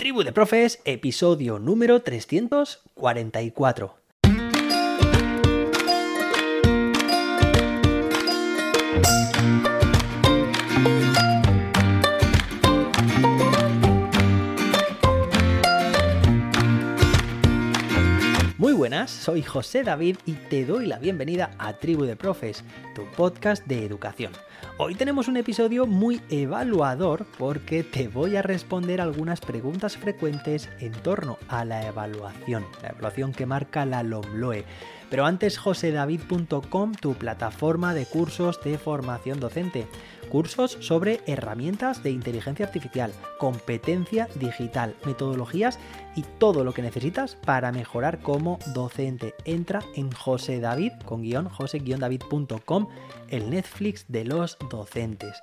Tribu de Profes, episodio número 344. Soy José David y te doy la bienvenida a Tribu de Profes, tu podcast de educación. Hoy tenemos un episodio muy evaluador porque te voy a responder algunas preguntas frecuentes en torno a la evaluación, la evaluación que marca la LOMLOE. Pero antes, josedavid.com, tu plataforma de cursos de formación docente cursos sobre herramientas de inteligencia artificial, competencia digital, metodologías y todo lo que necesitas para mejorar como docente. Entra en José David con guion jose-david.com, el Netflix de los docentes.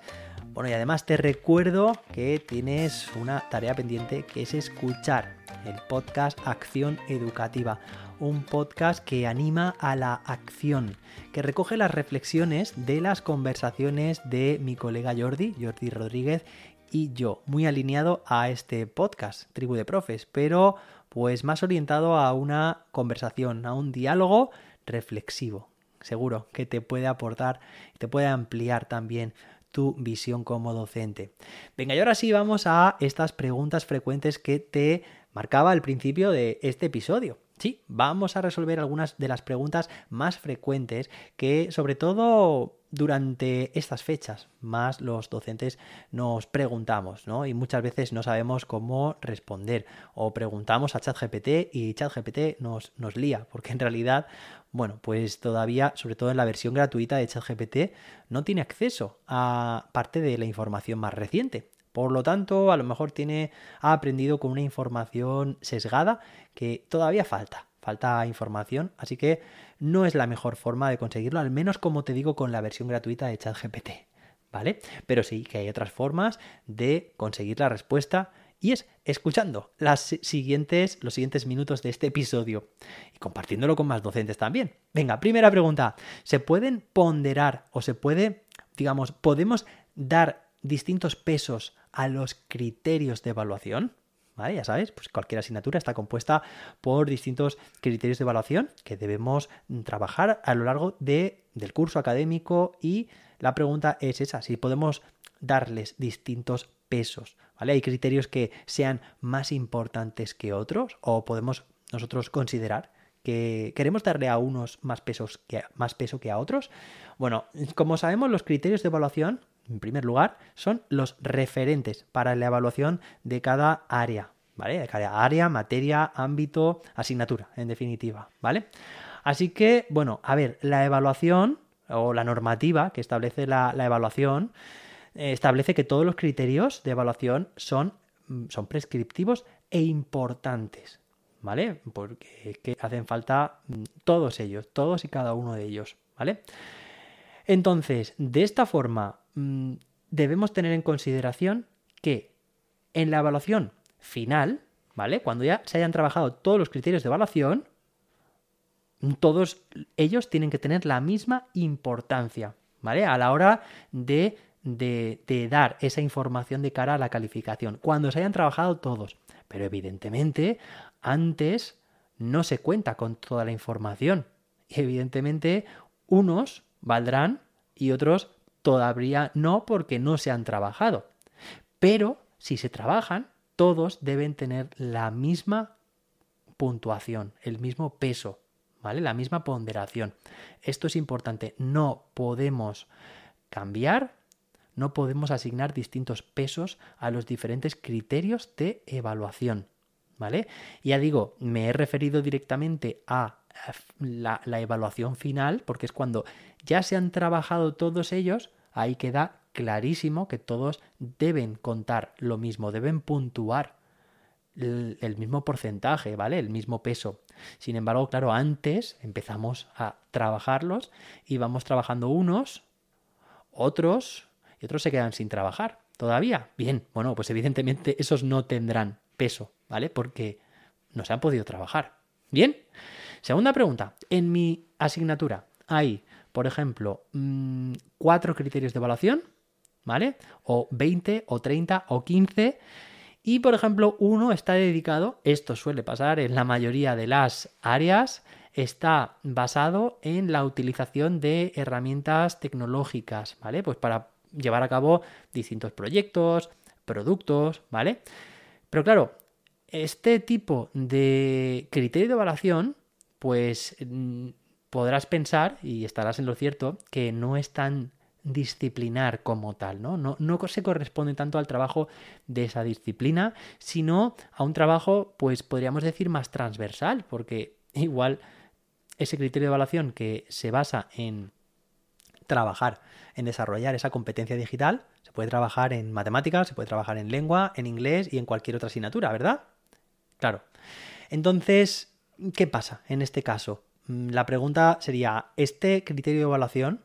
Bueno, y además te recuerdo que tienes una tarea pendiente que es escuchar el podcast Acción Educativa un podcast que anima a la acción, que recoge las reflexiones de las conversaciones de mi colega Jordi, Jordi Rodríguez, y yo, muy alineado a este podcast, Tribu de Profes, pero pues más orientado a una conversación, a un diálogo reflexivo. Seguro que te puede aportar te puede ampliar también tu visión como docente. Venga, y ahora sí vamos a estas preguntas frecuentes que te marcaba al principio de este episodio. Sí, vamos a resolver algunas de las preguntas más frecuentes que sobre todo durante estas fechas más los docentes nos preguntamos, ¿no? Y muchas veces no sabemos cómo responder o preguntamos a ChatGPT y ChatGPT nos, nos lía, porque en realidad, bueno, pues todavía, sobre todo en la versión gratuita de ChatGPT, no tiene acceso a parte de la información más reciente. Por lo tanto, a lo mejor tiene, ha aprendido con una información sesgada que todavía falta, falta información, así que no es la mejor forma de conseguirlo, al menos como te digo con la versión gratuita de ChatGPT, ¿vale? Pero sí que hay otras formas de conseguir la respuesta y es escuchando las siguientes, los siguientes minutos de este episodio y compartiéndolo con más docentes también. Venga, primera pregunta. ¿Se pueden ponderar o se puede, digamos, podemos dar distintos pesos a los criterios de evaluación. ¿Vale? Ya sabes, pues cualquier asignatura está compuesta por distintos criterios de evaluación que debemos trabajar a lo largo de, del curso académico y la pregunta es esa, si podemos darles distintos pesos, ¿vale? Hay criterios que sean más importantes que otros o podemos nosotros considerar que queremos darle a unos más pesos que más peso que a otros. Bueno, como sabemos los criterios de evaluación en primer lugar, son los referentes para la evaluación de cada área, ¿vale? De cada área, materia, ámbito, asignatura, en definitiva, ¿vale? Así que, bueno, a ver, la evaluación o la normativa que establece la, evaluación eh, establece que todos los criterios de evaluación son, mm, son prescriptivos e importantes, ¿vale? Porque que hacen falta mm, todos ellos, todos y cada uno de ellos, ¿vale? Entonces, de esta forma, mm, debemos tener en consideración que en la evaluación final, ¿vale? Cuando ya se hayan trabajado todos los criterios de evaluación, todos ellos tienen que tener la misma importancia, ¿vale? A la hora de, de, dar esa información de cara a la calificación, cuando se hayan trabajado todos. Pero evidentemente, antes no se cuenta con toda la información. Y evidentemente, unos valdrán y otros todavía no porque no se han trabajado. Pero si se trabajan, todos deben tener la misma puntuación, el mismo peso, ¿vale? La misma ponderación. Esto es importante. No podemos cambiar, no podemos asignar distintos pesos a los diferentes criterios de evaluación, ¿vale? Ya digo, me he referido directamente a la, evaluación final, porque es cuando ya se han trabajado todos ellos, ahí queda clarísimo que todos deben contar lo mismo, deben puntuar el, mismo porcentaje, ¿vale? El mismo peso. Sin embargo, claro, antes empezamos a trabajarlos y vamos trabajando unos, otros y otros se quedan sin trabajar. ¿Todavía? Bien, bueno, pues evidentemente esos no tendrán peso, ¿vale? Porque no se han podido trabajar. Bien. Segunda pregunta. En mi asignatura hay, por ejemplo, mm, cuatro criterios de evaluación, ¿vale? O 20, o 30, o 15. Y por ejemplo, uno está dedicado, esto suele pasar en la mayoría de las áreas, está basado en la utilización de herramientas tecnológicas, ¿vale? Pues para llevar a cabo distintos proyectos, productos, ¿vale? Pero claro, este tipo de criterio de evaluación, pues mm, podrás pensar, y estarás en lo cierto, que no es tan disciplinar como tal, ¿no? ¿no? No se corresponde tanto al trabajo de esa disciplina, sino a un trabajo, pues podríamos decir, más transversal, porque igual ese criterio de evaluación que se basa en trabajar, en desarrollar esa competencia digital, se puede trabajar en matemáticas, se puede trabajar en lengua, en inglés y en cualquier otra asignatura, ¿verdad? Claro. Entonces, ¿qué pasa en este caso? Mm, la pregunta sería, ¿este criterio de evaluación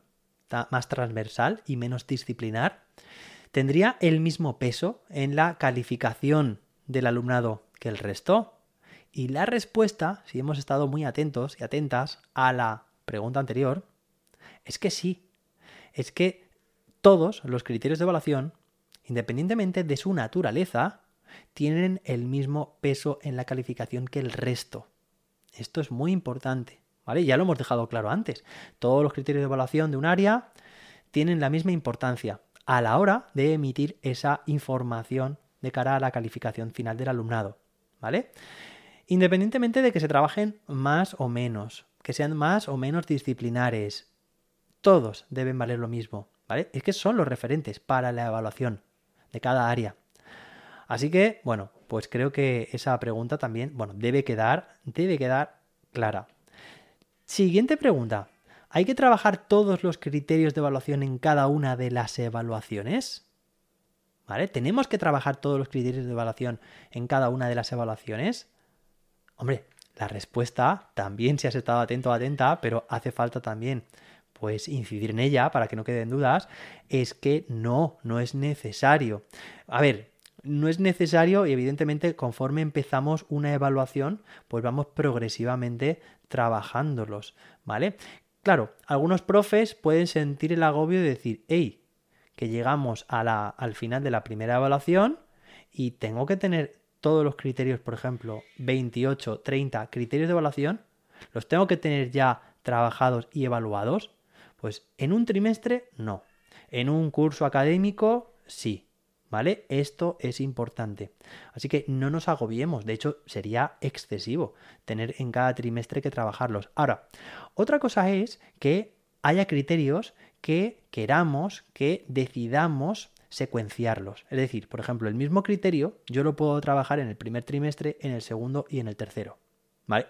más transversal y menos disciplinar tendría el mismo peso en la calificación del alumnado que el resto? Y la respuesta, si hemos estado muy atentos y atentas a la pregunta anterior, es que sí. Es que todos los criterios de evaluación, independientemente de su naturaleza, tienen el mismo peso en la calificación que el resto. Esto es muy importante, ¿vale? Ya lo hemos dejado claro antes. Todos los criterios de evaluación de un área tienen la misma importancia a la hora de emitir esa información de cara a la calificación final del alumnado, ¿vale? Independientemente de que se trabajen más o menos, que sean más o menos disciplinares, todos deben valer lo mismo, ¿vale? Es que son los referentes para la evaluación de cada área. Así que, bueno, pues creo que esa pregunta también, bueno, debe quedar, debe quedar clara. Siguiente pregunta. ¿Hay que trabajar todos los criterios de evaluación en cada una de las evaluaciones? ¿Vale? ¿Tenemos que trabajar todos los criterios de evaluación en cada una de las evaluaciones? Hombre, la respuesta también si has estado atento o atenta, pero hace falta también pues incidir en ella para que no queden dudas, es que no, no es necesario. A ver, no es necesario y evidentemente conforme empezamos una evaluación, pues vamos progresivamente trabajándolos, ¿vale? Claro, algunos profes pueden sentir el agobio de decir, hey, que llegamos a la, al final de la primera evaluación y tengo que tener todos los criterios, por ejemplo, 28, 30 criterios de evaluación, los tengo que tener ya trabajados y evaluados? Pues en un trimestre no. En un curso académico sí. ¿Vale? Esto es importante. Así que no nos agobiemos. De hecho, sería excesivo tener en cada trimestre que trabajarlos. Ahora, otra cosa es que haya criterios que queramos, que decidamos secuenciarlos. Es decir, por ejemplo, el mismo criterio yo lo puedo trabajar en el primer trimestre, en el segundo y en el tercero.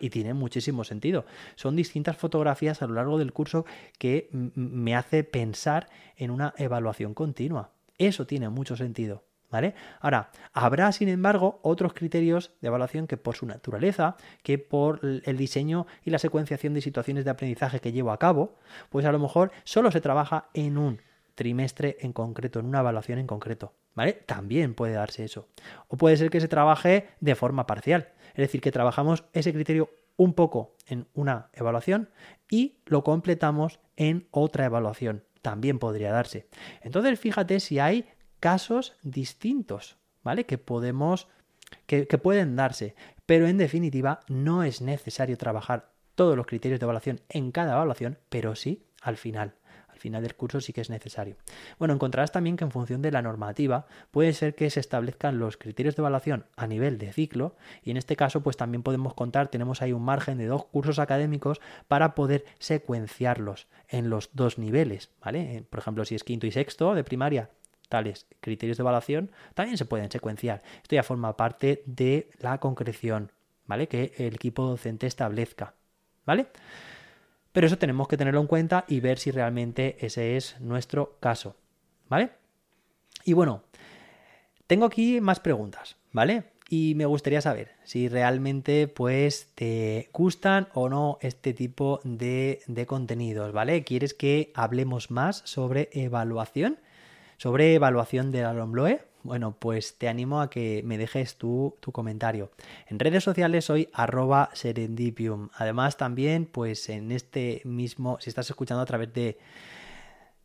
Y tiene muchísimo sentido. Son distintas fotografías a lo largo del curso que me hace pensar en una evaluación continua. Eso tiene mucho sentido. ¿Vale? Ahora, habrá, sin embargo, otros criterios de evaluación que por su naturaleza, que por el diseño y la secuenciación de situaciones de aprendizaje que llevo a cabo, pues a lo mejor solo se trabaja en un trimestre en concreto, en una evaluación en concreto. ¿Vale? También puede darse eso. O puede ser que se trabaje de forma parcial. Es decir, que trabajamos ese criterio un poco en una evaluación y lo completamos en otra evaluación. También podría darse. Entonces, fíjate si hay casos distintos, ¿vale? Que podemos, que, que pueden darse. Pero en definitiva, no es necesario trabajar todos los criterios de evaluación en cada evaluación, pero sí al final final del curso sí que es necesario. Bueno, encontrarás también que en función de la normativa puede ser que se establezcan los criterios de evaluación a nivel de ciclo y en este caso pues también podemos contar, tenemos ahí un margen de dos cursos académicos para poder secuenciarlos en los dos niveles, ¿vale? Eh, por ejemplo, si es quinto y sexto de primaria, tales criterios de evaluación también se pueden secuenciar. Esto ya forma parte de la concreción, ¿vale? Que el equipo docente establezca, ¿vale? Pero eso tenemos que tenerlo en cuenta y ver si realmente ese es nuestro caso. ¿Vale? Y bueno, tengo aquí más preguntas, ¿vale? Y me gustaría saber si realmente pues te gustan o no este tipo de, contenidos, ¿vale? ¿Quieres que hablemos más sobre evaluación? Sobre evaluación del Alomloe, bueno, pues te animo a que me dejes tu, tu comentario. En redes sociales soy arroba serendipium. Además también, pues en este mismo, si estás escuchando a través de,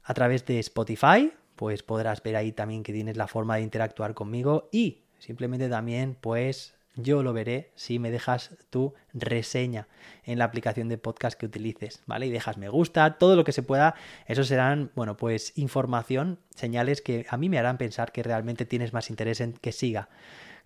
a través de Spotify, pues podrás ver ahí también que tienes la forma de interactuar conmigo y Simplemente también, pues yo lo veré si me dejas tu reseña en la aplicación de podcast que utilices, ¿vale? Y dejas me gusta, todo lo que se pueda. Eso serán, bueno, pues información, señales que a mí me harán pensar que realmente tienes más interés en que siga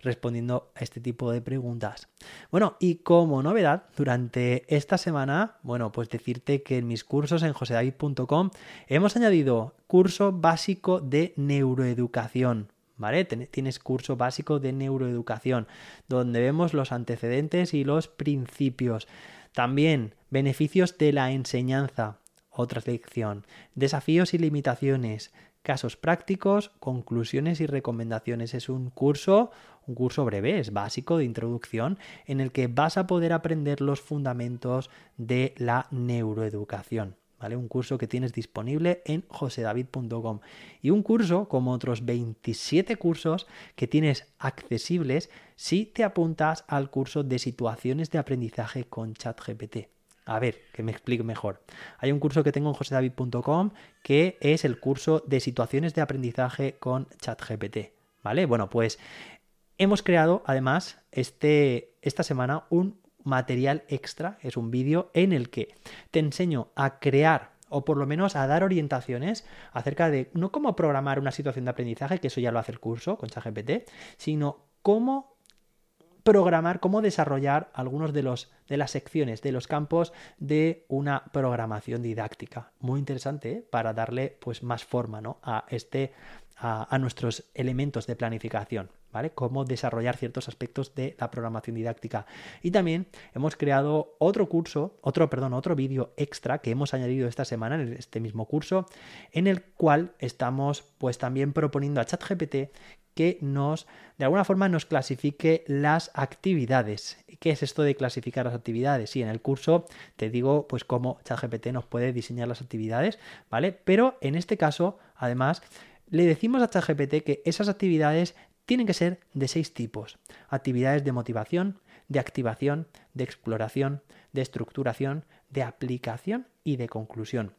respondiendo a este tipo de preguntas. Bueno, y como novedad, durante esta semana, bueno, pues decirte que en mis cursos en josedavid.com hemos añadido curso básico de neuroeducación. Tienes curso básico de neuroeducación, donde vemos los antecedentes y los principios. También beneficios de la enseñanza, otra lección. Desafíos y limitaciones, casos prácticos, conclusiones y recomendaciones. Es un curso, un curso breve, es básico de introducción, en el que vas a poder aprender los fundamentos de la neuroeducación. Un curso que tienes disponible en josedavid.com. Y un curso, como otros 27 cursos que tienes accesibles si te apuntas al curso de situaciones de aprendizaje con ChatGPT. A ver, que me explique mejor. Hay un curso que tengo en josedavid.com que es el curso de situaciones de aprendizaje con ChatGPT. ¿Vale? Bueno, pues hemos creado además este, esta semana un material extra, es un vídeo en el que te enseño a crear o por lo menos a dar orientaciones acerca de no cómo programar una situación de aprendizaje, que eso ya lo hace el curso con ChatGPT, sino cómo programar, cómo desarrollar algunos de los de las secciones, de los campos de una programación didáctica. Muy interesante ¿eh? para darle pues más forma ¿no? a este a nuestros elementos de planificación. ¿vale? Cómo desarrollar ciertos aspectos de la programación didáctica. Y también hemos creado otro curso, otro, perdón, otro vídeo extra que hemos añadido esta semana en este mismo curso, en el cual estamos pues también proponiendo a ChatGPT que nos, de alguna forma, nos clasifique las actividades. ¿Qué es esto de clasificar las actividades? Sí, en el curso te digo, pues, cómo ChatGPT nos puede diseñar las actividades, ¿vale? Pero en este caso, además, le decimos a ChatGPT que esas actividades tienen que ser de seis tipos. Actividades de motivación, de activación, de exploración, de estructuración, de aplicación y de conclusión.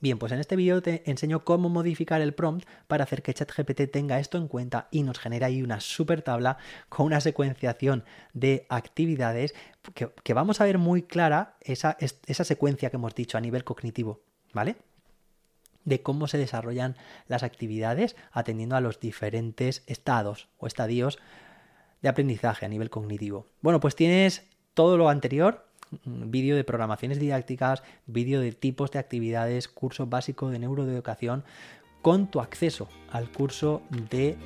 Bien, pues en este vídeo te enseño cómo modificar el prompt para hacer que ChatGPT tenga esto en cuenta y nos genere ahí una super tabla con una secuenciación de actividades que, vamos a ver muy clara esa, esa secuencia que hemos dicho a nivel cognitivo, ¿vale? de cómo se desarrollan las actividades atendiendo a los diferentes estados o estadios de aprendizaje a nivel cognitivo. Bueno, pues tienes todo lo anterior, vídeo de programaciones didácticas, vídeo de tipos de actividades, curso básico de neuroeducación, con tu acceso al curso de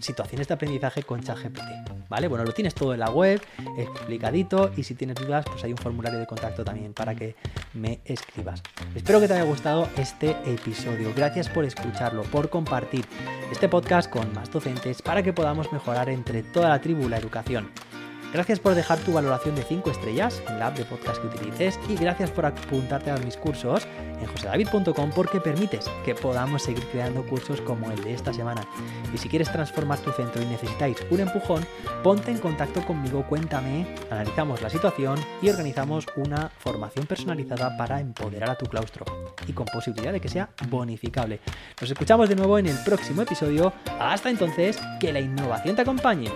situaciones de aprendizaje con ChatGPT. ¿Vale? Bueno, lo tienes todo en la web, explicadito, y si tienes dudas, pues hay un formulario de contacto también para que me escribas. Espero que te haya gustado este episodio. Gracias por escucharlo, por compartir este podcast con más docentes para que podamos mejorar entre toda la tribu la educación. Gracias por dejar tu valoración de 5 estrellas en la app de podcast que utilices y gracias por apuntarte a mis cursos en josedavid.com porque permites que podamos seguir creando cursos como el de esta semana. Y si quieres transformar tu centro y necesitáis un empujón, ponte en contacto conmigo, cuéntame, analizamos la situación y organizamos una formación personalizada para empoderar a tu claustro y con posibilidad de que sea bonificable. Nos escuchamos de nuevo en el próximo episodio. Hasta entonces, que la innovación te acompañe.